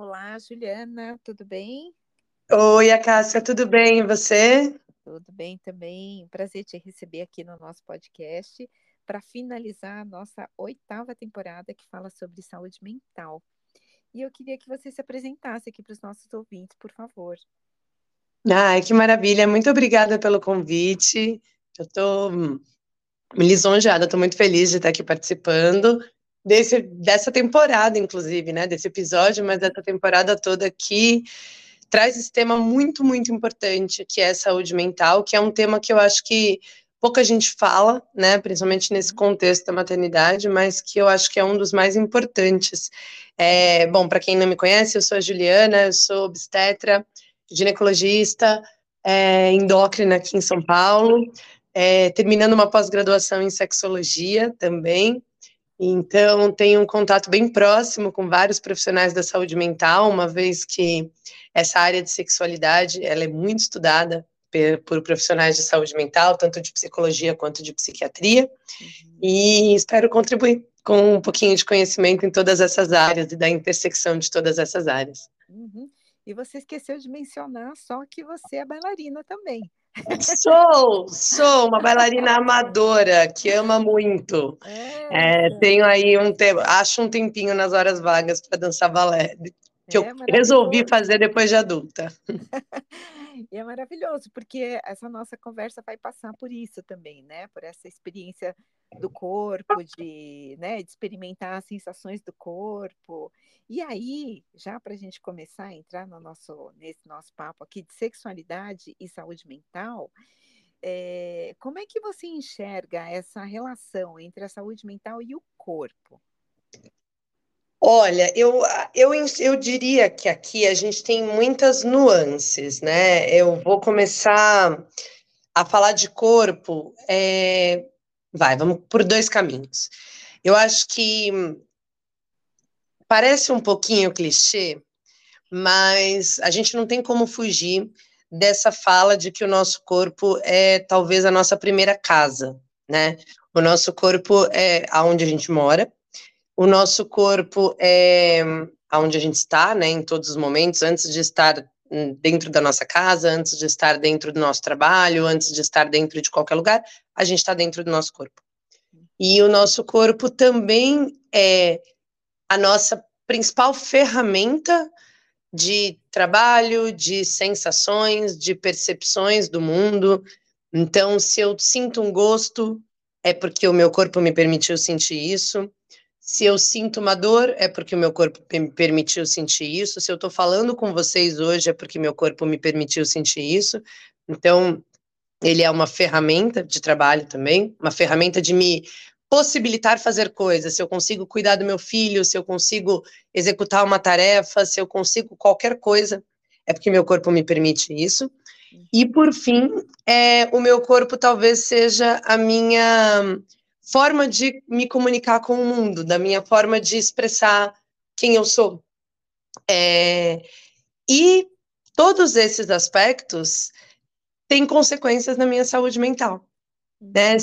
Olá, Juliana, tudo bem? Oi, a Cássia, tudo bem? E você? Tudo bem também. Prazer te receber aqui no nosso podcast para finalizar a nossa oitava temporada que fala sobre saúde mental. E eu queria que você se apresentasse aqui para os nossos ouvintes, por favor. Ai, que maravilha. Muito obrigada pelo convite. Eu estou lisonjeada, estou muito feliz de estar aqui participando desse, dessa temporada, inclusive, né? Desse episódio, mas dessa temporada toda que traz esse tema muito, muito importante, que é saúde mental, que é um tema que eu acho que pouca gente fala, né? Principalmente nesse contexto da maternidade, mas que eu acho que é um dos mais importantes. É, bom, para quem não me conhece, eu sou a Juliana, eu sou obstetra, ginecologista, é, endócrina aqui em São Paulo. É, terminando uma pós-graduação em sexologia também, então, tenho um contato bem próximo com vários profissionais da saúde mental, uma vez que essa área de sexualidade ela é muito estudada por profissionais de saúde mental, tanto de psicologia quanto de psiquiatria, uhum. e espero contribuir com um pouquinho de conhecimento em todas essas áreas e da intersecção de todas essas áreas. Uhum. E você esqueceu de mencionar só que você é bailarina também. Sou, sou uma bailarina amadora que ama muito. É, é, tenho aí um tempo, acho um tempinho nas horas vagas para dançar balé, que é, eu resolvi fazer depois de adulta. e é maravilhoso, porque essa nossa conversa vai passar por isso também, né? Por essa experiência do corpo, de, né, de experimentar as sensações do corpo. E aí, já para a gente começar a entrar no nosso, nesse nosso papo aqui de sexualidade e saúde mental, é, como é que você enxerga essa relação entre a saúde mental e o corpo? Olha, eu, eu, eu diria que aqui a gente tem muitas nuances, né? Eu vou começar a falar de corpo, é, vai, vamos por dois caminhos. Eu acho que parece um pouquinho clichê, mas a gente não tem como fugir dessa fala de que o nosso corpo é talvez a nossa primeira casa, né? O nosso corpo é aonde a gente mora, o nosso corpo é aonde a gente está, né, em todos os momentos, antes de estar dentro da nossa casa, antes de estar dentro do nosso trabalho, antes de estar dentro de qualquer lugar, a gente está dentro do nosso corpo. E o nosso corpo também é a nossa principal ferramenta de trabalho, de sensações, de percepções do mundo. Então, se eu sinto um gosto, é porque o meu corpo me permitiu sentir isso. Se eu sinto uma dor, é porque o meu corpo me permitiu sentir isso. Se eu estou falando com vocês hoje, é porque meu corpo me permitiu sentir isso. Então, ele é uma ferramenta de trabalho também, uma ferramenta de me possibilitar fazer coisas, se eu consigo cuidar do meu filho, se eu consigo executar uma tarefa, se eu consigo qualquer coisa, é porque meu corpo me permite isso. E por fim, é, o meu corpo talvez seja a minha forma de me comunicar com o mundo, da minha forma de expressar quem eu sou. É, e todos esses aspectos têm consequências na minma saúde mental. Né?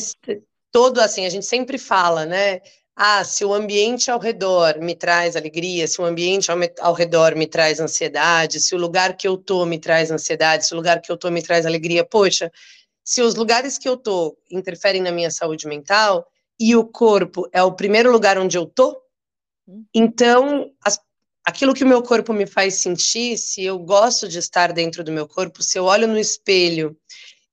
Todo assim, a gente sempre fala, né? Ah, se o ambiente ao redor me traz alegria, se o ambiente ao, ao, redor me traz ansiedade, se o lugar que eu tô me traz ansiedade, se o lugar que eu tô me traz alegria, poxa, se os lugares que eu tô interferem na minha saúde mental e o corpo é o primeiro lugar onde eu tô, hum. então as, aquilo que o meu corpo me faz sentir, se eu gosto de estar dentro do meu corpo, se eu olho no espelho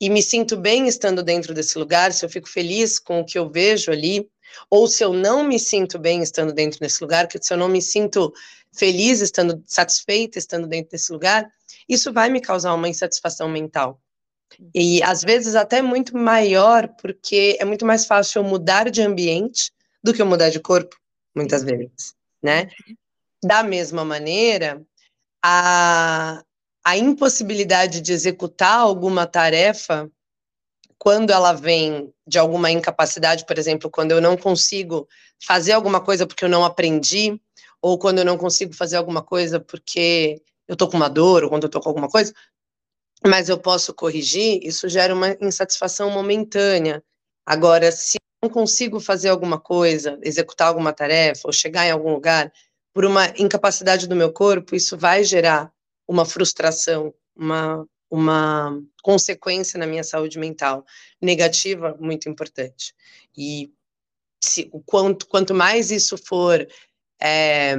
e me sinto bem estando dentro desse lugar, se eu fico feliz com o que eu vejo ali, ou se eu não me sinto bem estando dentro desse lugar, que se eu não me sinto feliz estando satisfeita estando dentro desse lugar, isso vai me causar uma insatisfação mental. E às vezes até muito maior, porque é muito mais fácil eu mudar de ambiente do que eu mudar de corpo, muitas vezes, né? Da mesma maneira, a, a impossibilidade de executar alguma tarefa quando ela vem de alguma incapacidade, por exemplo, quando eu não consigo fazer alguma coisa porque eu não aprendi, ou quando eu não consigo fazer alguma coisa porque eu tô com uma dor, ou quando eu tô com alguma coisa, mas eu posso corrigir, isso gera uma insatisfação momentânea. Agora, se não consigo fazer alguma coisa, executar alguma tarefa, ou chegar em algum lugar por uma incapacidade do meu corpo, isso vai gerar uma frustração, uma, uma consequência na minha saúde mental negativa muito importante. E se, quanto, quanto mais isso for é,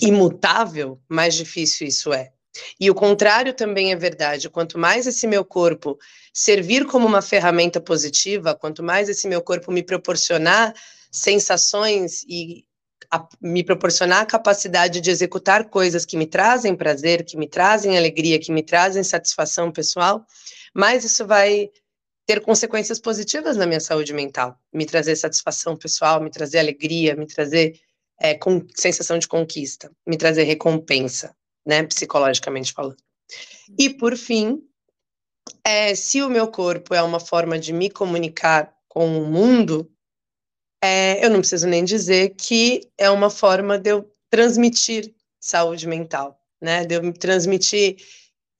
imutável, mais difícil isso é. E o contrário também é verdade. Quanto mais esse meu corpo servir como uma ferramenta positiva, quanto mais esse meu corpo me proporcionar sensações e a, me proporcionar a capacidade de executar coisas que me trazem prazer, que me trazem alegria, que me trazem satisfação pessoal, mais isso vai ter consequências positivas na minha saúde mental, me trazer satisfação pessoal, me trazer alegria, me trazer é, com, sensação de conquista, me trazer recompensa, né, psicologicamente falando. E por fim, é, se o meu corpo é uma forma de me comunicar com o mundo, é, eu não preciso nem dizer que é uma forma de eu transmitir saúde mental, né? De eu transmitir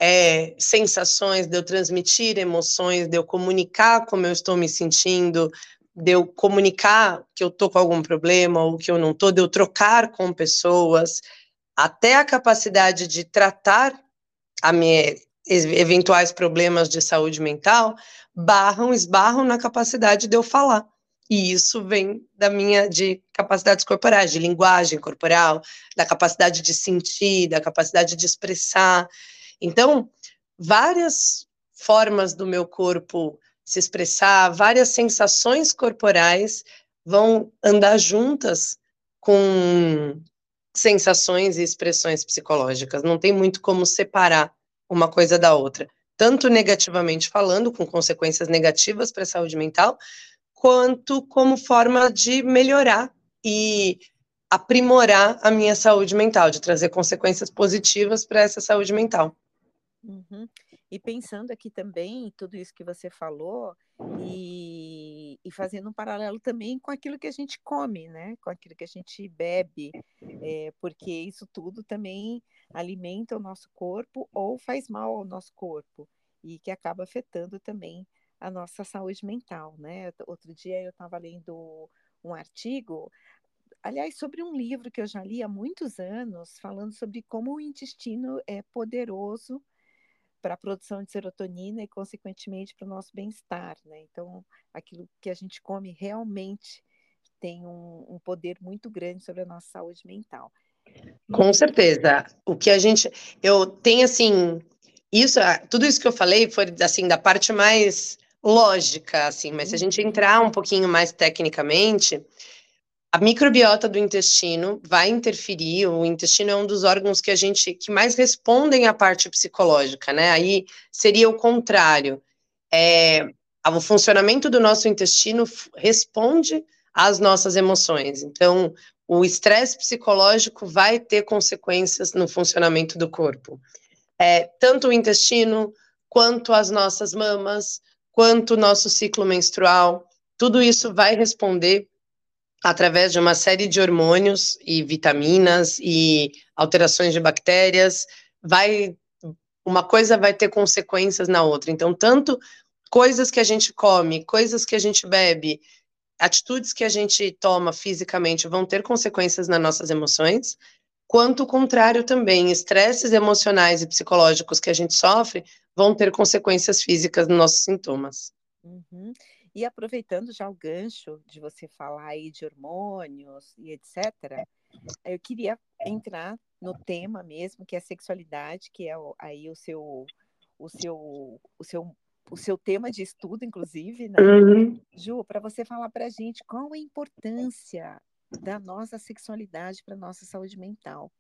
é, sensações, de eu transmitir emoções, de eu comunicar como eu estou me sentindo, de eu comunicar que eu estou com algum problema ou que eu não estou, de eu trocar com pessoas, até a capacidade de tratar a minha, eventuais problemas de saúde mental, barram, esbarram na capacidade de eu falar. E isso vem da minha de capacidades corporais, de linguagem corporal, da capacidade de sentir, da capacidade de expressar. Então, várias formas do meu corpo se expressar, várias sensações corporais vão andar juntas com sensações e expressões psicológicas. Não tem muito como separar uma coisa da outra, tanto negativamente falando, com consequências negativas para a saúde mental, quanto como forma de melhorar e aprimorar a minha saúde mental, de trazer consequências positivas para essa saúde mental. Uhum. E pensando aqui também tudo isso que você falou, e, e, fazendo um paralelo também com aquilo que a gente come, né? Com aquilo que a gente bebe, é, porque isso tudo também alimenta o nosso corpo ou faz mal ao nosso corpo, e que acaba afetando também a nossa saúde mental, né? Outro dia eu estava lendo um artigo, aliás, sobre um livro que eu já li há muitos anos, falando sobre como o intestino é poderoso para a produção de serotonina e, consequentemente, para o nosso bem-estar, né? Então, aquilo que a gente come realmente tem um, um poder muito grande sobre a nossa saúde mental. Com certeza. O que a gente. Eu tenho assim. Isso, tudo isso que eu falei foi assim da parte mais lógica, assim, mas se a gente uhum. entrar um pouquinho mais tecnicamente, a microbiota do intestino vai interferir, o intestino é um dos órgãos que a gente que mais respondem à parte psicológica, né? Aí seria o contrário. É, o funcionamento do nosso intestino responde às nossas emoções. Então, o estresse psicológico vai ter consequências no funcionamento do corpo. É, tanto o intestino quanto as nossas mamas, quanto o nosso ciclo menstrual, tudo isso vai responder através de uma série de hormônios e vitaminas e alterações de bactérias, vai uma coisa vai ter consequências na outra. Então, tanto coisas que a gente come, coisas que a gente bebe, atitudes que a gente toma fisicamente vão ter consequências nas nossas emoções, quanto o contrário também, estresses emocionais e psicológicos que a gente sofre vão ter consequências físicas nos nossos sintomas. Uhum. E aproveitando já o gancho de você falar aí de hormônios e etc., eu queria entrar no tema mesmo, que é a sexualidade, que é aí o seu, o seu, o seu, o seu tema de estudo, inclusive, né? Uhum. Ju, para você falar para a gente qual a importância da nossa sexualidade para nossa saúde mental.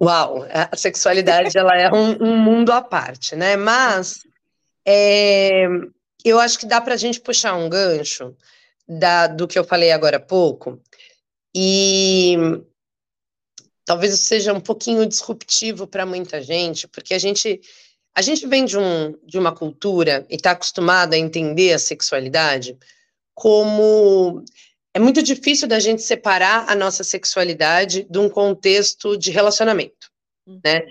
Uau, a sexualidade ela é um, um, mundo à parte, né? Mas é, eu acho que dá para a gente puxar um gancho da, do que eu falei agora há pouco e talvez isso seja um pouquinho disruptivo para muita gente, porque a gente a gente vem de, um, de uma cultura e está acostumado a entender a sexualidade como é muito difícil da gente separar a nossa sexualidade de um contexto de relacionamento, uhum. né?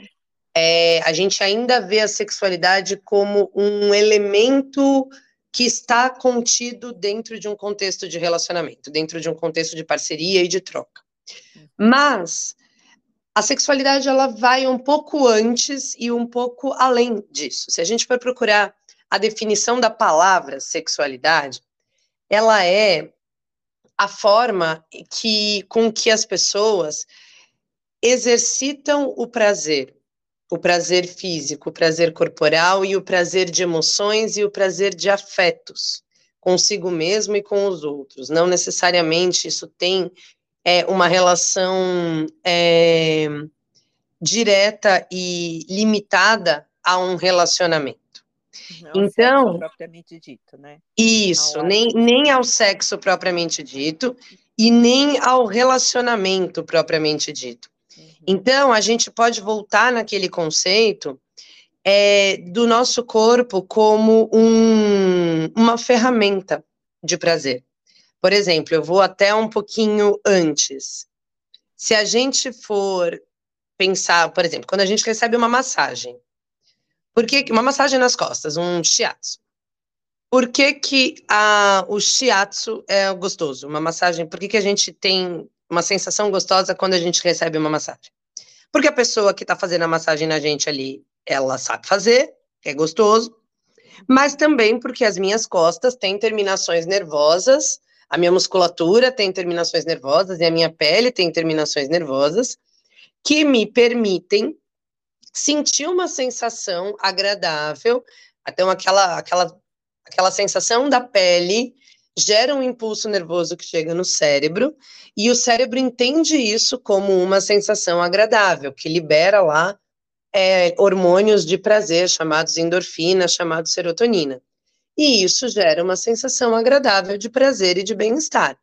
É, a gente ainda vê a sexualidade como um elemento que está contido dentro de um contexto de relacionamento, dentro de um contexto de parceria e de troca. Mas a sexualidade ela vai um pouco antes e um pouco além disso. Se a gente for procurar a definição da palavra sexualidade, ela é a forma que com que as pessoas exercitam o prazer, o prazer físico, o prazer corporal e o prazer de emoções e o prazer de afetos consigo mesmo e com os outros. Não necessariamente isso tem é, uma relação é, direta e limitada a um relacionamento. Não então, propriamente dito, né? Isso, nem, nem ao sexo propriamente dito e nem ao relacionamento propriamente dito. Então, a gente pode voltar naquele conceito é, do nosso corpo como um, uma ferramenta de prazer. Por exemplo, eu vou até um pouquinho antes. Se a gente for pensar, por exemplo, quando a gente recebe uma massagem, por que uma massagem nas costas, um shiatsu? Por que, que a, o shiatsu é gostoso? Uma massagem, por que, que a gente tem uma sensação gostosa quando a gente recebe uma massagem? Porque a pessoa que está fazendo a massagem na gente ali, ela sabe fazer, é gostoso, mas também porque as minhas costas têm terminações nervosas, a minha musculatura tem terminações nervosas e a minha pele tem terminações nervosas que me permitem sentir uma sensação agradável, então aquela aquela aquela sensação da pele gera um impulso nervoso que chega no cérebro, e o cérebro entende isso como uma sensação agradável, que libera lá é, hormônios de prazer, chamados endorfina, chamados serotonina. E isso gera uma sensação agradável de prazer e de bem-estar.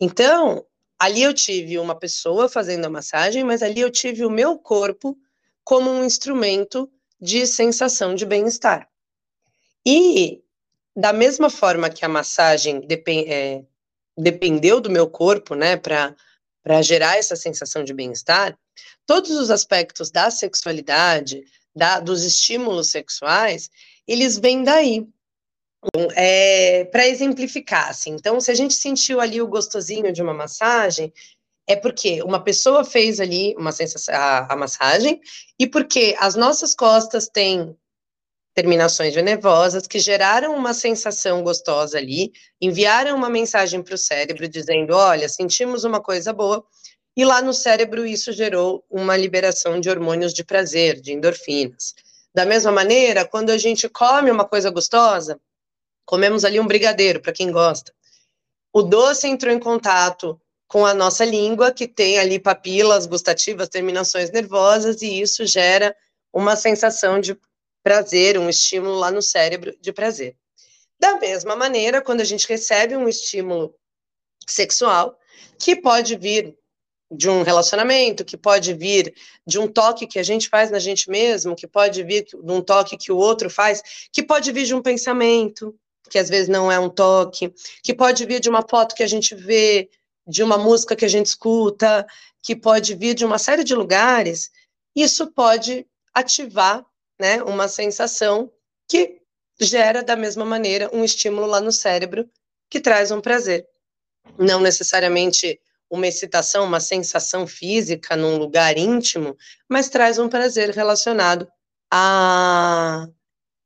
Então, ali eu tive uma pessoa fazendo a massagem, mas ali eu tive o meu corpo como um instrumento de sensação de bem-estar. E da mesma forma que a massagem depend, é, dependeu do meu corpo, né, para gerar essa sensação de bem-estar, todos os aspectos da sexualidade, da, dos estímulos sexuais, eles vêm daí. Então, é, para exemplificar, assim, então, se a gente sentiu ali o gostosinho de uma massagem, é porque uma pessoa fez ali uma sensação, a, a massagem, e porque as nossas costas têm terminações nervosas que geraram uma sensação gostosa ali, enviaram uma mensagem para o cérebro dizendo: olha, sentimos uma coisa boa, e lá no cérebro isso gerou uma liberação de hormônios de prazer, de endorfinas. Da mesma maneira, quando a gente come uma coisa gostosa, comemos ali um brigadeiro, para quem gosta. O doce entrou em contato com a nossa língua, que tem ali papilas gustativas, terminações nervosas, e isso gera uma sensação de prazer, um estímulo lá no cérebro de prazer. Da mesma maneira, quando a gente recebe um estímulo sexual, que pode vir de um relacionamento, que pode vir de um toque que a gente faz na gente mesmo, que pode vir de um toque que o outro faz, que pode vir de um pensamento, que às vezes não é um toque, que pode vir de uma foto que a gente vê, de uma música que a gente escuta, que pode vir de uma série de lugares, isso pode ativar né, uma sensação que gera da mesma maneira um estímulo lá no cérebro que traz um prazer. Não necessariamente uma excitação, uma sensação física num lugar íntimo, mas traz um prazer relacionado à,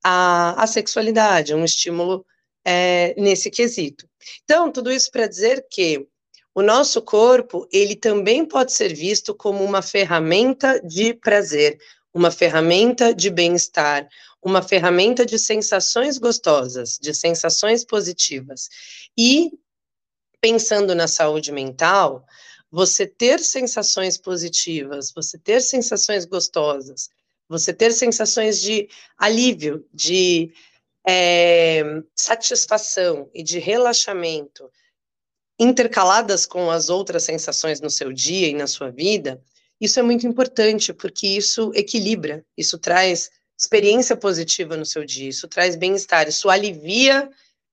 à, à sexualidade, um estímulo é, nesse quesito. Então, tudo isso para dizer que o nosso corpo, ele também pode ser visto como uma ferramenta de prazer, uma ferramenta de bem-estar, uma ferramenta de sensações gostosas, de sensações positivas. E pensando na saúde mental, você ter sensações positivas, você ter sensações gostosas, você ter sensações de alívio, de é, satisfação e de relaxamento, intercaladas com as outras sensações no seu dia e na sua vida, isso é muito importante, porque isso equilibra, isso traz experiência positiva no seu dia, isso traz bem-estar, isso alivia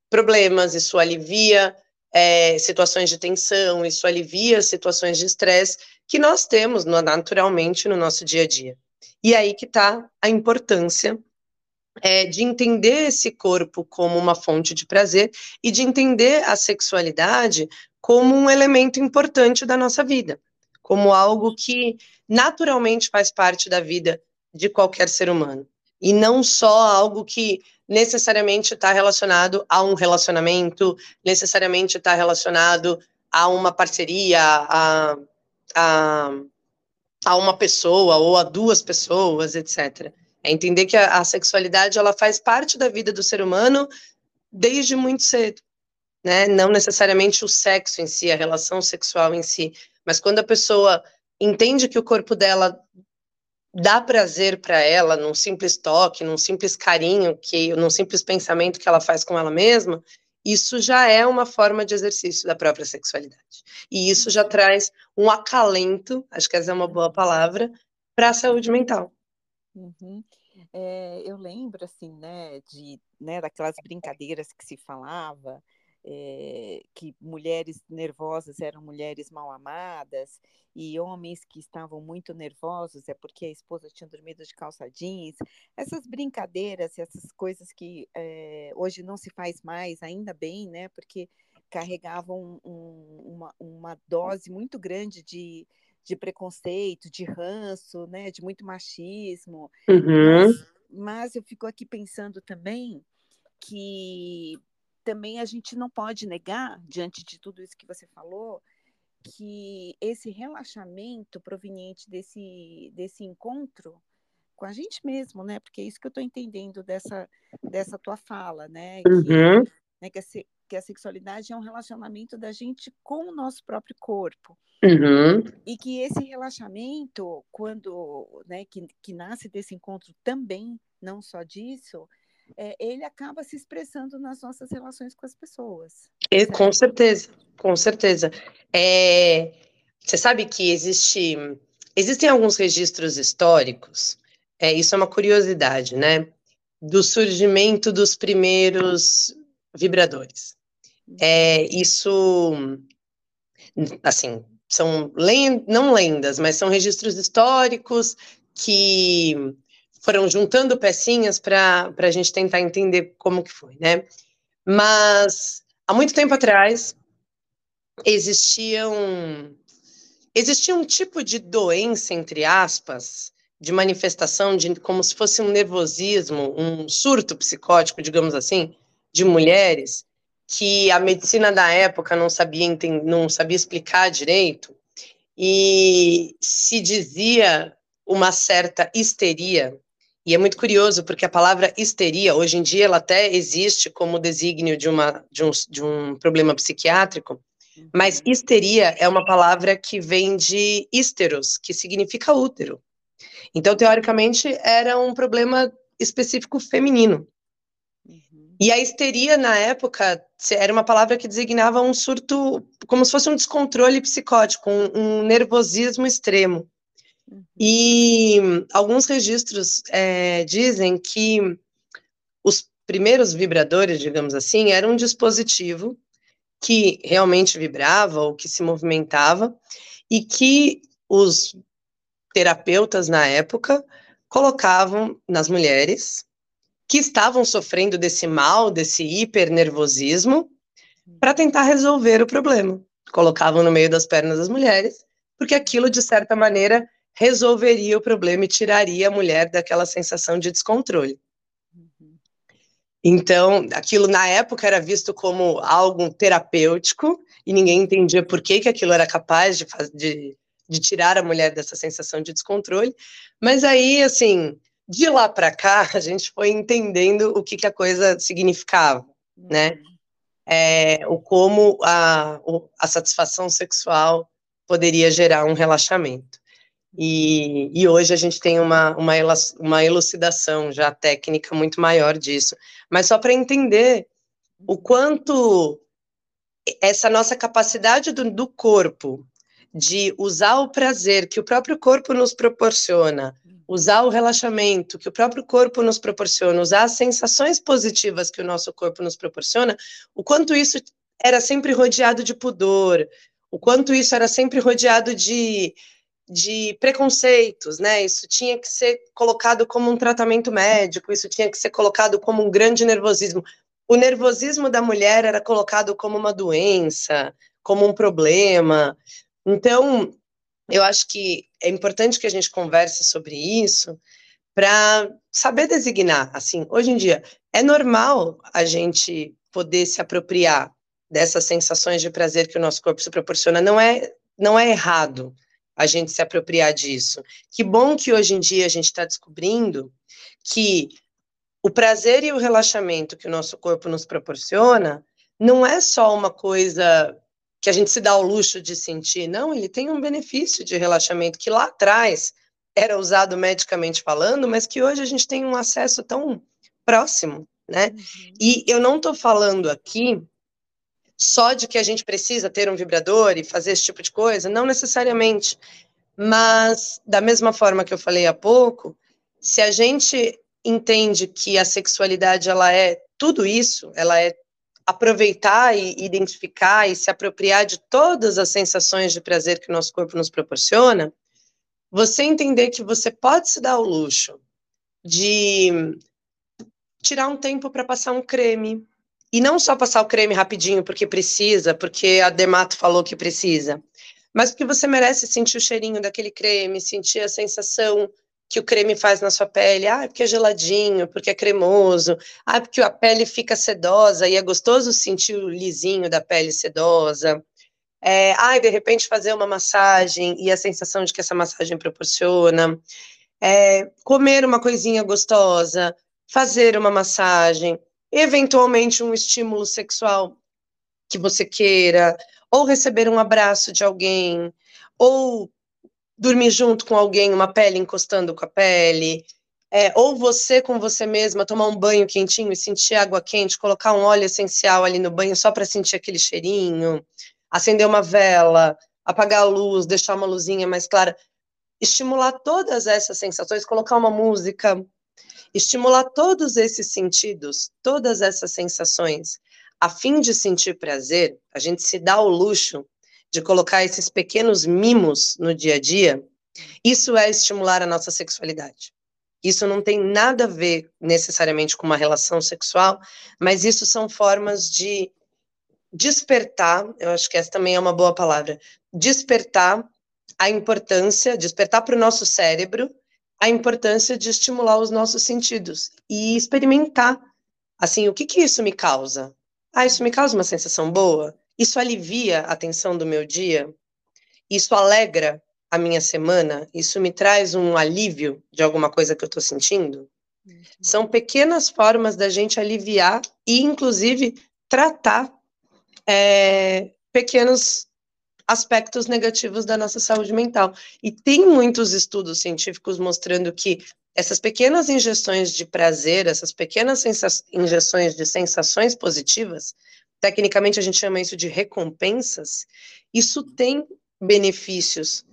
problemas, isso alivia é, situações de tensão, isso alivia situações de estresse que nós temos naturalmente no nosso dia a dia. E aí que está a importância é, de entender esse corpo como uma fonte de prazer e de entender a sexualidade como um elemento importante da nossa vida, como algo que naturalmente faz parte da vida de qualquer ser humano e não só algo que necessariamente está relacionado a um relacionamento, necessariamente está relacionado a uma parceria, a, a, a uma pessoa ou a duas pessoas, etc. É entender que a, a sexualidade ela faz parte da vida do ser humano desde muito cedo, né? Não necessariamente o sexo em si, a relação sexual em si, mas quando a pessoa entende que o corpo dela dá prazer para ela num simples toque, num simples carinho, que, num simples pensamento que ela faz com ela mesma, isso já é uma forma de exercício da própria sexualidade. E isso já traz um acalento, acho que essa é uma boa palavra, para a saúde mental. Uhum. É, eu lembro, assim, né, de, né, daquelas brincadeiras que se falava, é, que mulheres nervosas eram mulheres mal amadas e homens que estavam muito nervosos é porque a esposa tinha dormido de calça jeans. Essas brincadeiras, essas coisas que é, hoje não se faz mais, ainda bem, né? Porque carregavam um, uma, uma dose muito grande de, de preconceito, de ranço, né? De muito machismo. Uhum. Mas, mas eu fico aqui pensando também que também a gente não pode negar, diante de tudo isso que você falou, que esse relaxamento proveniente desse, desse encontro com a gente mesmo, né? Porque é isso que eu estou entendendo dessa, dessa tua fala, né? Que, uhum. né, que, a, que a sexualidade é um relacionamento da gente com o nosso próprio corpo. Uhum. E que esse relaxamento, quando, né, que, que nasce desse encontro também, não só disso, é, ele acaba se expressando nas nossas relações com as pessoas. E, com certeza, com certeza. É, você sabe que existe, existem alguns registros históricos, é, isso é uma curiosidade, né? Do surgimento dos primeiros vibradores. É, isso, assim, são não lendas, mas são registros históricos que foram juntando pecinhas para a gente tentar entender como que foi, né? Mas há muito tempo atrás existia um, existia um tipo de doença, entre aspas, de manifestação de como se fosse um nervosismo, um surto psicótico, digamos assim, de mulheres que a medicina da época não sabia não sabia explicar direito e se dizia uma certa histeria e é muito curioso, porque a palavra histeria, hoje em dia, ela até existe como desígnio de, uma, de, um, de um problema psiquiátrico, mas uhum. histeria é uma palavra que vem de histeros, que significa útero. Então, teoricamente, era um problema específico feminino. Uhum. E a histeria, na época, era uma palavra que designava um surto, como se fosse um descontrole psicótico, um, um nervosismo extremo. Uhum. E alguns registros é, dizem que os primeiros vibradores, digamos assim, eram um dispositivo que realmente vibrava ou que se movimentava e que os terapeutas na época colocavam nas mulheres que estavam sofrendo desse mal, desse hipernervosismo, para tentar resolver o problema. Colocavam no meio das pernas das mulheres, porque aquilo, de certa maneira, resolveria o problema e tiraria a mulher daquela sensação de descontrole. Então, aquilo na época era visto como algo terapêutico e ninguém entendia por que, que aquilo era capaz de, de, de tirar a mulher dessa sensação de descontrole. Mas aí, assim, de lá para cá, a gente foi entendendo o que, que a coisa significava, né? É, o como a, a satisfação sexual poderia gerar um relaxamento. E, e, hoje a gente tem uma, uma, uma elucidação já técnica muito maior disso. Mas só para entender o quanto essa nossa capacidade do, do, corpo de usar o prazer que o próprio corpo nos proporciona, usar o relaxamento que o próprio corpo nos proporciona, usar as sensações positivas que o nosso corpo nos proporciona, o quanto isso era sempre rodeado de pudor, o quanto isso era sempre rodeado de de preconceitos, né? Isso tinha que ser colocado como um tratamento médico, isso tinha que ser colocado como um grande nervosismo. O nervosismo da mulher era colocado como uma doença, como um problema. Então, eu acho que é importante que a gente converse sobre isso para saber designar. Assim, hoje em dia é normal a gente poder se apropriar dessas sensações de prazer que o nosso corpo se proporciona. Não é, não é errado a gente se apropriar disso. Que bom que hoje em dia a gente está descobrindo que o prazer e o relaxamento que o nosso corpo nos proporciona não é só uma coisa que a gente se dá ao luxo de sentir, não, ele tem um benefício de relaxamento que lá atrás era usado medicamente falando, mas que hoje a gente tem um acesso tão próximo, né? Uhum. E eu não estou falando aqui só de que a gente precisa ter um vibrador e fazer esse tipo de coisa, não necessariamente. Mas, da mesma forma que eu falei há pouco, se a gente entende que a sexualidade ela é tudo isso, ela é aproveitar e identificar e se apropriar de todas as sensações de prazer que o nosso corpo nos proporciona, você entender que você pode se dar o luxo de tirar um tempo para passar um creme, e não só passar o creme rapidinho porque precisa, porque a Demato falou que precisa, mas porque você merece sentir o cheirinho daquele creme, sentir a sensação que o creme faz na sua pele. Ah, porque é geladinho, porque é cremoso. Ah, porque a pele fica sedosa e é gostoso sentir o lisinho da pele sedosa. É, ah, de repente fazer uma massagem e a sensação de que essa massagem proporciona. É, comer uma coisinha gostosa, fazer uma massagem eventualmente um estímulo sexual que você queira, ou receber um abraço de alguém, ou dormir junto com alguém, uma pele encostando com a pele, é, ou você com você mesma tomar um banho quentinho e sentir água quente, colocar um óleo essencial ali no banho só para sentir aquele cheirinho, acender uma vela, apagar a luz, deixar uma luzinha mais clara, estimular todas essas sensações, colocar uma música, estimular todos esses sentidos, todas essas sensações, a fim de sentir prazer, a gente se dá o luxo de colocar esses pequenos mimos no dia a dia, isso é estimular a nossa sexualidade. Isso não tem nada a ver necessariamente com uma relação sexual, mas isso são formas de despertar, eu acho que essa também é uma boa palavra, despertar a importância, despertar para o nosso cérebro a importância de estimular os nossos sentidos e experimentar. Assim, o que que isso me causa? Ah, isso me causa uma sensação boa? Isso alivia a tensão do meu dia? Isso alegra a minha semana? Isso me traz um alívio de alguma coisa que eu estou sentindo? Uhum. São pequenas formas da gente aliviar e, inclusive, tratar é, pequenos aspectos negativos da nossa saúde mental. E tem muitos estudos científicos mostrando que essas pequenas injeções de prazer, essas pequenas injeções de sensações positivas, tecnicamente a gente chama isso de recompensas, isso tem benefícios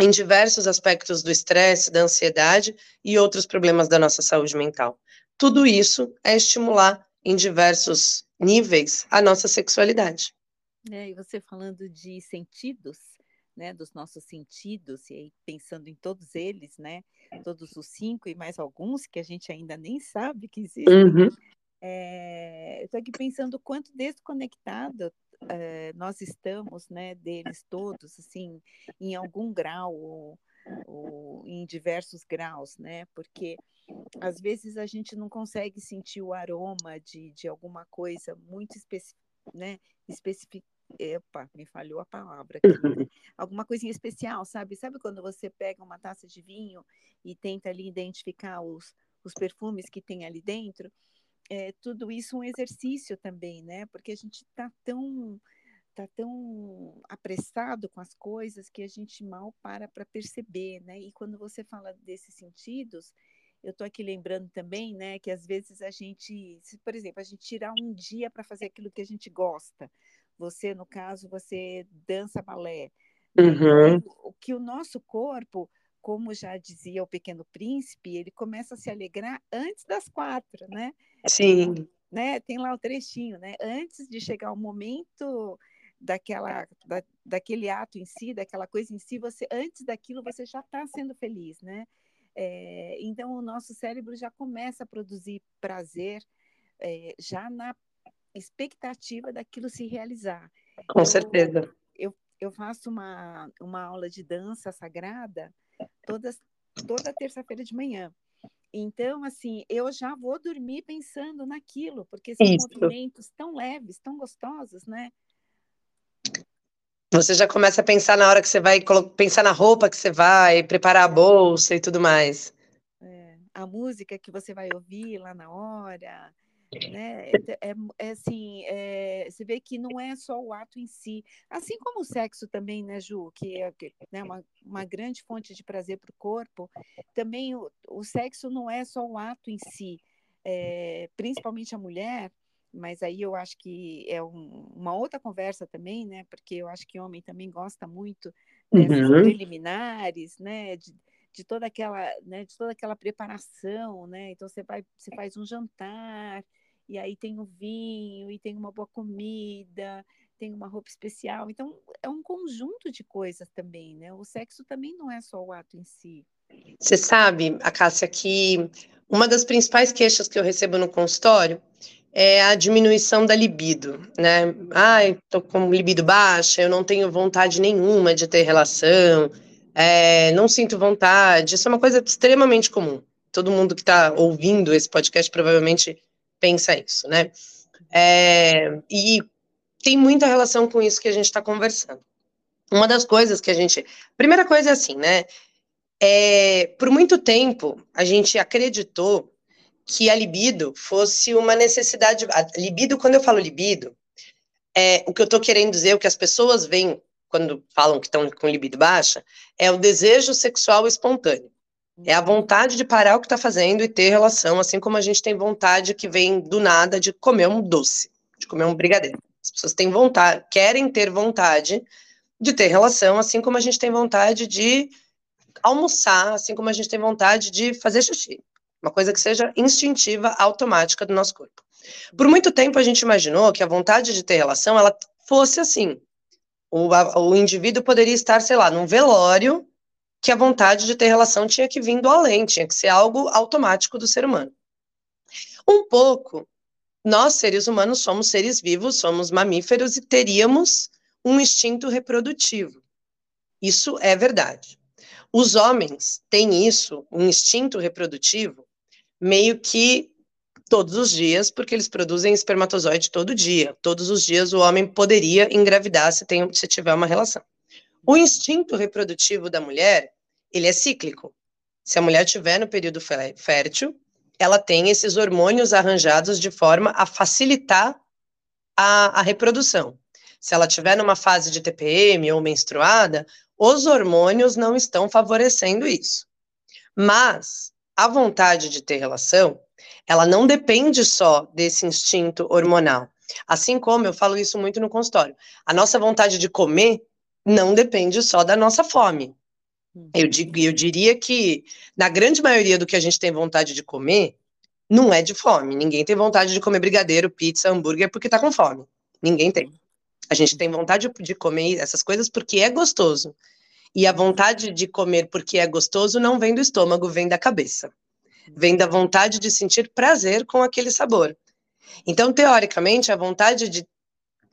em diversos aspectos do estresse, da ansiedade e outros problemas da nossa saúde mental. Tudo isso é estimular em diversos níveis a nossa sexualidade. É, e você falando de sentidos, né, dos nossos sentidos, e aí pensando em todos eles, né, todos os cinco e mais alguns que a gente ainda nem sabe que existem, uhum. é, eu estou aqui pensando o quanto desconectado é, nós estamos, né, deles todos, assim, em algum grau ou, ou em diversos graus, né, porque às vezes a gente não consegue sentir o aroma de, de alguma coisa muito específica, né, especific, Epa, me falhou a palavra aqui. Né? Alguma coisinha especial, sabe? Sabe quando você pega uma taça de vinho e tenta ali identificar os, os perfumes que tem ali dentro? É, tudo isso um exercício também, né? Porque a gente está tão tá tão apressado com as coisas que a gente mal para para perceber, né? E quando você fala desses sentidos, eu estou aqui lembrando também, né, que às vezes a gente, se, por exemplo, a gente tirar um dia para fazer aquilo que a gente gosta, você, no caso, você dança balé. Né? Uhum. O que o nosso corpo, como já dizia o Pequeno Príncipe, ele começa a se alegrar antes das quatro, né? Sim. Né? Tem lá o trechinho, né? Antes de chegar o momento daquela, da, daquele ato em si, daquela coisa em si, você antes daquilo você já está sendo feliz, né? É, então o nosso cérebro já começa a produzir prazer é, já na expectativa daquilo se realizar. Com eu, certeza. Eu, eu faço uma, uma aula de dança sagrada todas, toda terça-feira de manhã. Então, assim, eu já vou dormir pensando naquilo, porque são movimentos tão leves, tão gostosos, né? Você já começa a pensar na hora que você vai pensar na roupa que você vai, preparar a bolsa e tudo mais. É, a música que você vai ouvir lá na hora, né? É, é, é assim, é, você vê que não é só o ato em si, assim como o sexo também, né, Ju, que é né, uma, uma grande fonte de prazer para o corpo, também o, o sexo não é só o ato em si, é, principalmente a mulher, mas aí eu acho que é um, uma outra conversa também, né? Porque eu acho que homem também gosta muito dessas uhum. preliminares, né? De, de toda aquela, né? De toda aquela preparação, né? Então você vai, você faz um jantar e aí tem o vinho e tem uma boa comida, tem uma roupa especial. Então é um conjunto de coisas também, né? O sexo também não é só o ato em si. Você sabe, a Cássia, que uma das principais queixas que eu recebo no consultório é a diminuição da libido, né? Ai, tô com libido baixa, eu não tenho vontade nenhuma de ter relação, é, não sinto vontade. Isso é uma coisa extremamente comum. Todo mundo que está ouvindo esse podcast provavelmente pensa isso, né? É, e tem muita relação com isso que a gente está conversando. Uma das coisas que a gente. Primeira coisa é assim, né? É, por muito tempo, a gente acreditou que a libido fosse uma necessidade. A libido, quando eu falo libido, é, o que eu estou querendo dizer, o que as pessoas veem quando falam que estão com libido baixa, é o desejo sexual espontâneo. É a vontade de parar o que está fazendo e ter relação, assim como a gente tem vontade que vem do nada de comer um doce, de comer um brigadeiro. As pessoas têm vontade, querem ter vontade de ter relação, assim como a gente tem vontade de almoçar, assim como a gente tem vontade de fazer xixi. Uma coisa que seja instintiva, automática do nosso corpo. Por muito tempo a gente imaginou que a vontade de ter relação ela fosse assim. O, a, o indivíduo poderia estar, sei lá, num velório, que a vontade de ter relação tinha que vir do além, tinha que ser algo automático do ser humano. Um pouco, nós seres humanos somos seres vivos, somos mamíferos e teríamos um instinto reprodutivo. Isso é verdade. Os homens têm isso, um instinto reprodutivo, meio que todos os dias, porque eles produzem espermatozoide todo dia. Todos os dias o homem poderia engravidar se, tem, se tiver uma relação. O instinto reprodutivo da mulher, ele é cíclico. Se a mulher tiver no período fértil, ela tem esses hormônios arranjados de forma a facilitar a, a reprodução. Se ela tiver numa fase de TPM ou menstruada, os hormônios não estão favorecendo isso. Mas a vontade de ter relação, ela não depende só desse instinto hormonal. Assim como eu falo isso muito no consultório, a nossa vontade de comer não depende só da nossa fome. Eu, digo, eu diria que, na grande maioria do que a gente tem vontade de comer, não é de fome. Ninguém tem vontade de comer brigadeiro, pizza, hambúrguer porque tá com fome. Ninguém tem. A gente tem vontade de comer essas coisas porque é gostoso. E a vontade de comer porque é gostoso não vem do estômago, vem da cabeça. Vem da vontade de sentir prazer com aquele sabor. Então, teoricamente, a vontade de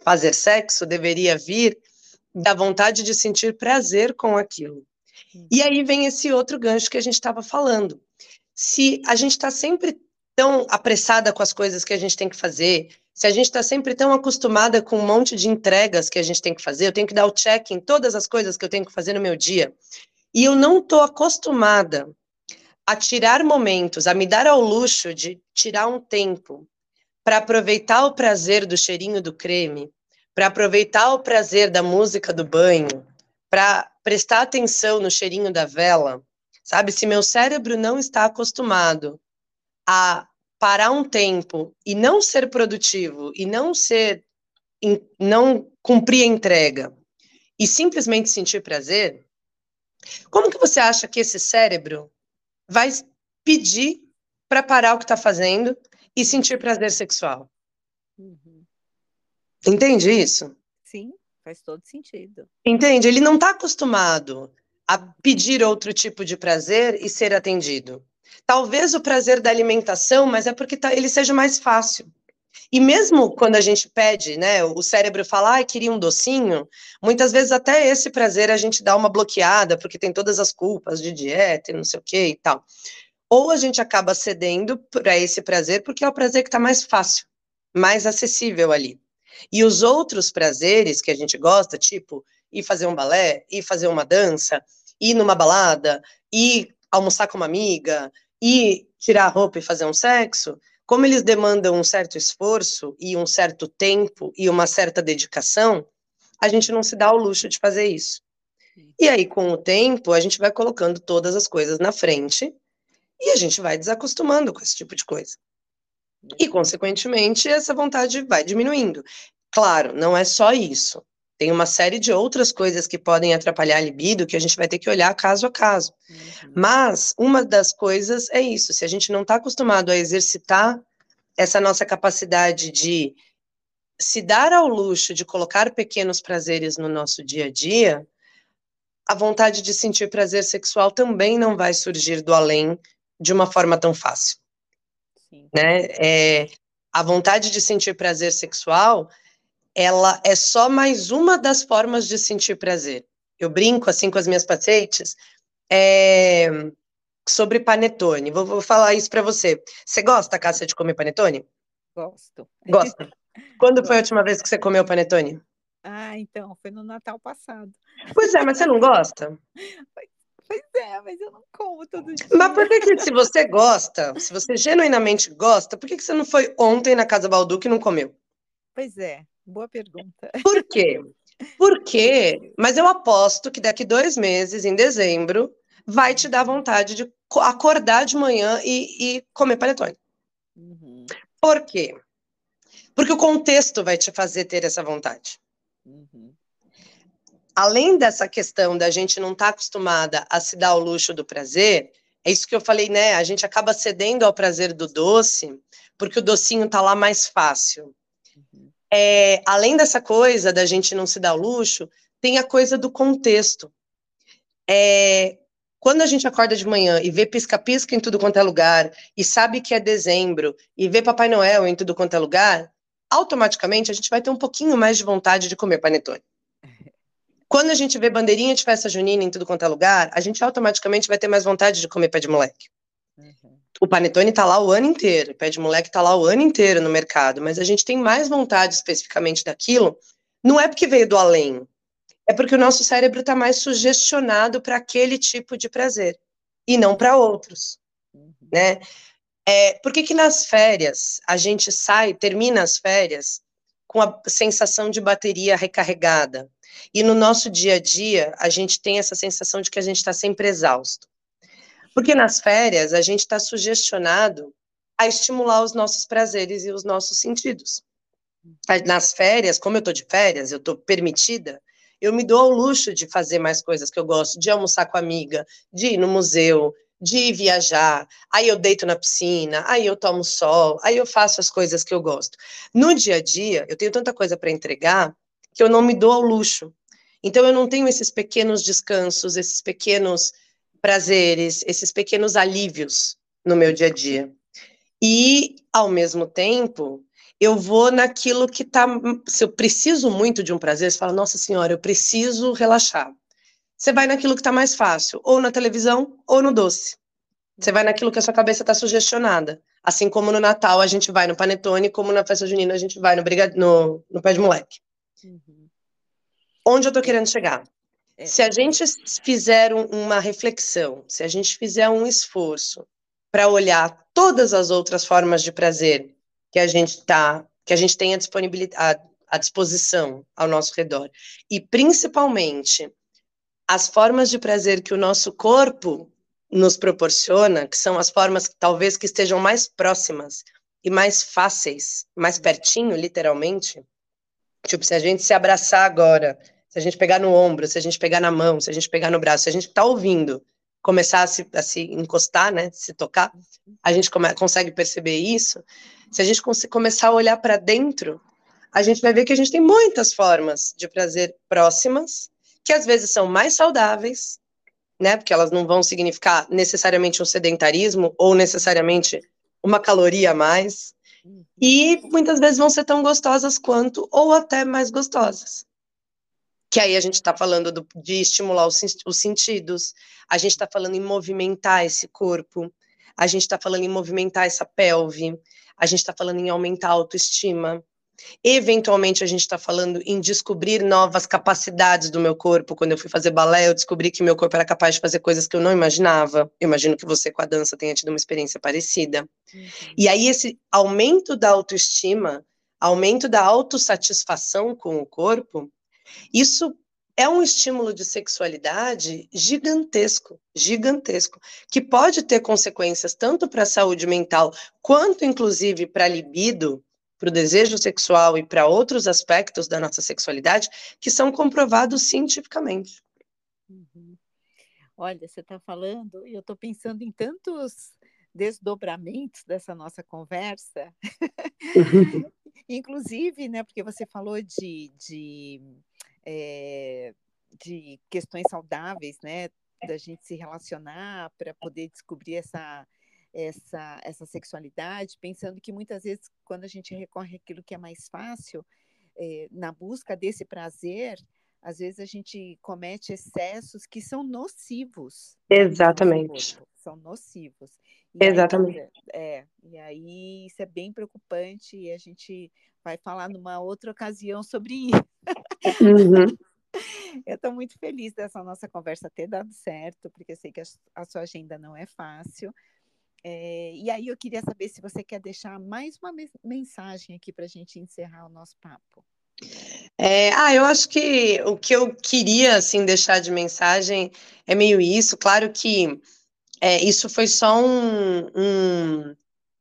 fazer sexo deveria vir da vontade de sentir prazer com aquilo. E aí vem esse outro gancho que a gente estava falando. Se a gente está sempre tão apressada com as coisas que a gente tem que fazer, se a gente está sempre tão acostumada com um monte de entregas que a gente tem que fazer, eu tenho que dar o check em todas as coisas que eu tenho que fazer no meu dia, e eu não estou acostumada a tirar momentos, a me dar ao luxo de tirar um tempo para aproveitar o prazer do cheirinho do creme, para aproveitar o prazer da música do banho, para prestar atenção no cheirinho da vela, sabe? Se meu cérebro não está acostumado a parar um tempo e não ser produtivo e não ser não cumprir a entrega e simplesmente sentir prazer, como que você acha que esse cérebro vai pedir para parar o que está fazendo e sentir prazer sexual? Uhum. Entende isso? Sim. faz todo sentido. Entende? Ele não está acostumado a pedir outro tipo de prazer e ser atendido. Talvez o prazer da alimentação, mas é porque ele seja mais fácil. E mesmo quando a gente pede, né, o cérebro fala, ah, queria um docinho, muitas vezes até esse prazer a gente dá uma bloqueada, porque tem todas as culpas de dieta e não sei o que e tal. Ou a gente acaba cedendo para esse prazer, porque é o prazer que está mais fácil, mais acessível ali. E os outros prazeres que a gente gosta, tipo ir fazer um balé, ir fazer uma dança, ir numa balada, ir almoçar com uma amiga, ir tirar a roupa e fazer um sexo, como eles demandam um certo esforço e um certo tempo e uma certa dedicação, a gente não se dá o luxo de fazer isso. E aí, com o tempo, a gente vai colocando todas as coisas na frente e a gente vai desacostumando com esse tipo de coisa. E, consequentemente, essa vontade vai diminuindo. Claro, não é só isso. Tem uma série de outras coisas que podem atrapalhar a libido que a gente vai ter que olhar caso a caso. Uhum. Mas uma das coisas é isso: se a gente não está acostumado a exercitar essa nossa capacidade de se dar ao luxo de colocar pequenos prazeres no nosso dia a dia, a vontade de sentir prazer sexual também não vai surgir do além de uma forma tão fácil. Sim. Né? É, a vontade de sentir prazer sexual ela é só mais uma das formas de sentir prazer. Eu brinco assim com as minhas pacientes é, sobre panetone. Vou, vou falar isso para você. Você gosta, Cássia, de comer panetone? Gosto. Gosta. Quando Gosto. foi a última vez que você comeu panetone? Ah, então, foi no Natal passado. Pois é, mas você não gosta? Pois é, mas eu não como todo dia. Mas por que, que se você gosta, se você genuinamente gosta, por que, que você não foi ontem na Casa Balduque e não comeu? Pois é, Boa pergunta. Por quê? Porque, mas eu aposto que daqui dois meses, em dezembro, vai te dar vontade de acordar de manhã e, e comer panetone. Uhum. Por quê? Porque o contexto vai te fazer ter essa vontade. Uhum. Além dessa questão da gente não estar tá acostumada a se dar o luxo do prazer, é isso que eu falei, né? A gente acaba cedendo ao prazer do doce, porque o docinho tá lá mais fácil é, além dessa coisa da gente não se dar o luxo, tem a coisa do contexto. É, quando a gente acorda de manhã e vê pisca-pisca em tudo quanto é lugar, e sabe que é dezembro, e vê Papai Noel em tudo quanto é lugar, automaticamente a gente vai ter um pouquinho mais de vontade de comer panetone. Quando a gente vê bandeirinha de festa junina em tudo quanto é lugar, a gente automaticamente vai ter mais vontade de comer pé de moleque. Uhum o panetone está lá o ano inteiro, o pé de moleque está lá o ano inteiro no mercado, mas a gente tem mais vontade especificamente daquilo, não é porque veio do além, é porque o nosso cérebro está mais sugestionado para aquele tipo de prazer e não para outros, uhum. né? É, por que, que nas férias a gente sai, termina as férias com a sensação de bateria recarregada? E no nosso dia a dia, a gente tem essa sensação de que a gente está sempre exausto. Porque nas férias a gente está sugestionado a estimular os nossos prazeres e os nossos sentidos. Nas férias, como eu estou de férias, eu estou permitida, eu me dou ao luxo de fazer mais coisas que eu gosto, de almoçar com a amiga, de ir no museu, de viajar, aí eu deito na piscina, aí eu tomo sol, aí eu faço as coisas que eu gosto. No dia a dia, eu tenho tanta coisa para entregar que eu não me dou ao luxo. Então eu não tenho esses pequenos descansos, esses pequenos prazeres, esses pequenos alívios no meu dia a dia. E, ao mesmo tempo, eu vou naquilo que tá. Se eu preciso muito de um prazer, você fala, nossa senhora, eu preciso relaxar. Você vai naquilo que está mais fácil, ou na televisão, ou no doce. Você vai naquilo que a sua cabeça está sugestionada. Assim como no Natal a gente vai no panetone, como na festa junina a gente vai no, brigad... no, no pé de moleque. Uhum. Onde eu estou querendo chegar? É. Se a gente fizer uma reflexão, se a gente fizer um esforço para olhar todas as outras formas de prazer que a gente tá, que a gente tem disponibilidade, à disposição ao nosso redor, e principalmente as formas de prazer que o nosso corpo nos proporciona, que são as formas talvez que estejam mais próximas e mais fáceis, mais pertinho, literalmente. Tipo, se a gente se abraçar agora se a gente pegar no ombro, se a gente pegar na mão, se a gente pegar no braço, se a gente está ouvindo, começar a se, a se, encostar, né, se tocar, a gente come, consegue perceber isso. Se a gente começar a olhar para dentro, a gente vai ver que a gente tem muitas formas de prazer próximas, que às vezes são mais saudáveis, né? Porque elas não vão significar necessariamente um sedentarismo ou necessariamente uma caloria a mais. Uhum. E muitas vezes vão ser tão gostosas quanto, ou até mais gostosas. Que aí a gente está falando do, de estimular os, os sentidos, a gente está falando em movimentar esse corpo, a gente está falando em movimentar essa pelve, a gente está falando em aumentar a autoestima. Eventualmente, a gente está falando em descobrir novas capacidades do meu corpo. Quando eu fui fazer balé, eu descobri que meu corpo era capaz de fazer coisas que eu não imaginava. Eu imagino que você, com a dança, tenha tido uma experiência parecida. Uhum. E aí, esse aumento da autoestima, aumento da autossatisfação com o corpo, isso é um estímulo de sexualidade gigantesco, gigantesco, que pode ter consequências tanto para a saúde mental quanto, inclusive, para a libido, para o desejo sexual e para outros aspectos da nossa sexualidade que são comprovados cientificamente. Uhum. Olha, você está falando e eu estou pensando em tantos desdobramentos dessa nossa conversa, inclusive, né, porque você falou de, de é, de questões saudáveis, né? Da gente se relacionar para poder descobrir essa, essa, essa sexualidade, pensando que muitas vezes, quando a gente recorre àquilo que é mais fácil, é, na busca desse prazer, às vezes a gente comete excessos que são nocivos. Exatamente. são nocivos. E Exatamente. Aí, é, e aí isso é bem preocupante e a gente vai falar numa outra ocasião sobre isso. Uhum. Eu estou muito feliz dessa nossa conversa ter dado certo, porque eu sei que a, a sua agenda não é fácil. É, e aí eu queria saber se você quer deixar mais uma mensagem aqui para a gente encerrar o nosso papo. É, ah, eu acho que o que eu queria assim deixar de mensagem é meio isso. Claro que é, isso foi só um, um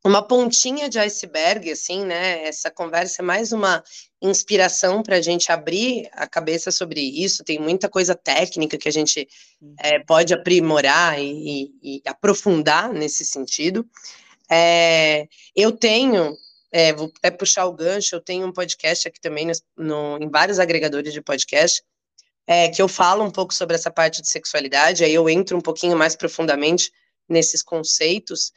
uma pontinha de iceberg, assim, né? Essa conversa é mais uma inspiração para a gente abrir a cabeça sobre isso. Tem muita coisa técnica que a gente é, pode aprimorar e, e, e, aprofundar nesse sentido. É, eu tenho, é, vou até puxar o gancho, eu tenho um podcast aqui também no, no, em vários agregadores de podcast. É, que eu falo um pouco sobre essa parte de sexualidade, aí eu entro um pouquinho mais profundamente nesses conceitos,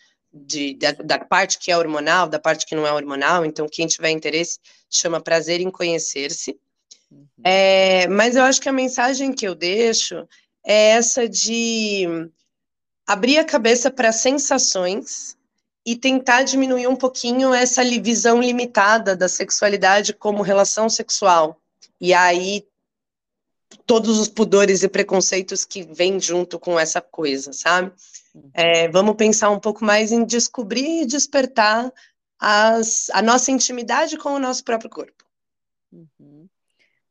de, da, da, parte que é hormonal, da parte que não é hormonal. Então, quem tiver interesse, chama Prazer em Conhecer-se. Uhum. É, mas eu acho que a mensagem que eu deixo é essa de abrir a cabeça para sensações e tentar diminuir um pouquinho essa visão limitada da sexualidade como relação sexual. E aí todos os pudores e preconceitos que vêm junto com essa coisa, sabe? É, vamos pensar um pouco mais em descobrir e despertar as, a nossa intimidade com o nosso próprio corpo. Uhum.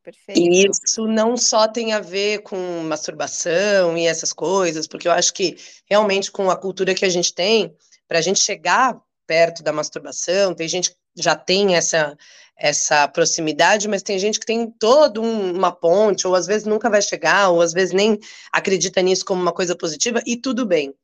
Perfeito. E isso não só tem a ver com masturbação e essas coisas, porque eu acho que realmente com a cultura que a gente tem, para a gente chegar perto da masturbação, tem gente que já tem essa, essa proximidade, mas tem gente que tem toda um, uma ponte, ou às vezes nunca vai chegar, ou às vezes nem acredita nisso como uma coisa positiva, e tudo bem.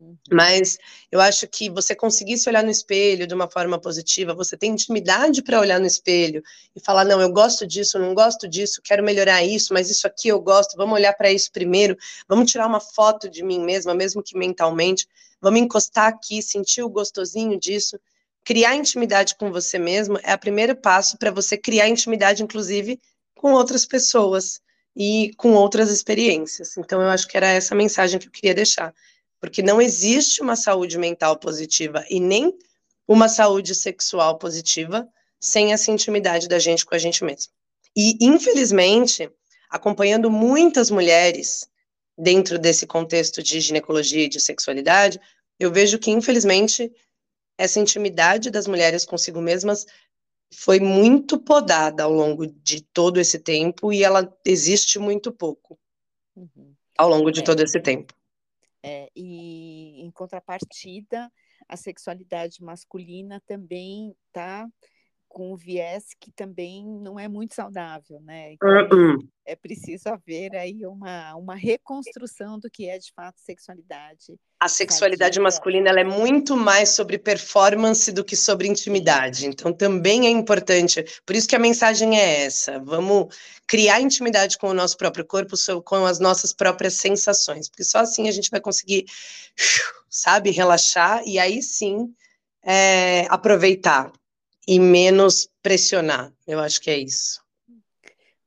Uhum. Mas eu acho que você conseguir se olhar no espelho de uma forma positiva, você tem intimidade para olhar no espelho e falar: não, eu gosto disso, não gosto disso, quero melhorar isso, mas isso aqui eu gosto, vamos olhar para isso primeiro, vamos tirar uma foto de mim mesma, mesmo que mentalmente, vamos encostar aqui, sentir o gostosinho disso. Criar intimidade com você mesmo é o primeiro passo para você criar intimidade, inclusive, com outras pessoas e com outras experiências. Então, eu acho que era essa mensagem que eu queria deixar porque não existe uma saúde mental positiva e nem uma saúde sexual positiva sem essa intimidade da gente com a gente mesmo. E, infelizmente, acompanhando muitas mulheres dentro desse contexto de ginecologia e de sexualidade, eu vejo que, infelizmente, essa intimidade das mulheres consigo mesmas foi muito podada ao longo de todo esse tempo e ela existe muito pouco uhum. ao longo de é. todo esse tempo. É, e em contrapartida, a sexualidade masculina também está com um viés que também não é muito saudável, né? Então, uh -uh. é preciso haver aí uma, uma reconstrução do que é de fato sexualidade. A sexualidade sadia. masculina ela é muito mais sobre performance do que sobre intimidade. Então também é importante. Por isso que a mensagem é essa. Vamos criar intimidade com o nosso próprio corpo, com as nossas próprias sensações, porque só assim a gente vai conseguir, sabe, relaxar e aí sim é, aproveitar e menos pressionar. Eu acho que é isso.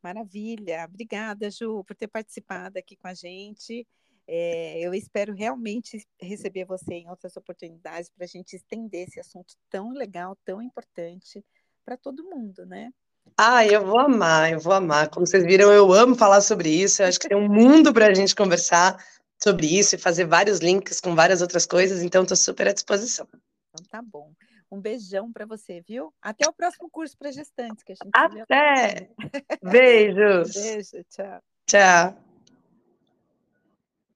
Maravilha. Obrigada, Ju, por ter participado aqui com a gente. É, eu espero realmente receber você em outras oportunidades para a gente estender esse assunto tão legal, tão importante para todo mundo, né? Ah, eu vou amar, eu vou amar. Como vocês viram, eu amo falar sobre isso. Eu acho que tem um mundo para a gente conversar sobre isso e fazer vários links com várias outras coisas, então estou super à disposição. Então tá bom. Um beijão para você, viu? Até o próximo curso para gestantes que a gente Até. Beijos. Beijo, tchau. Tchau.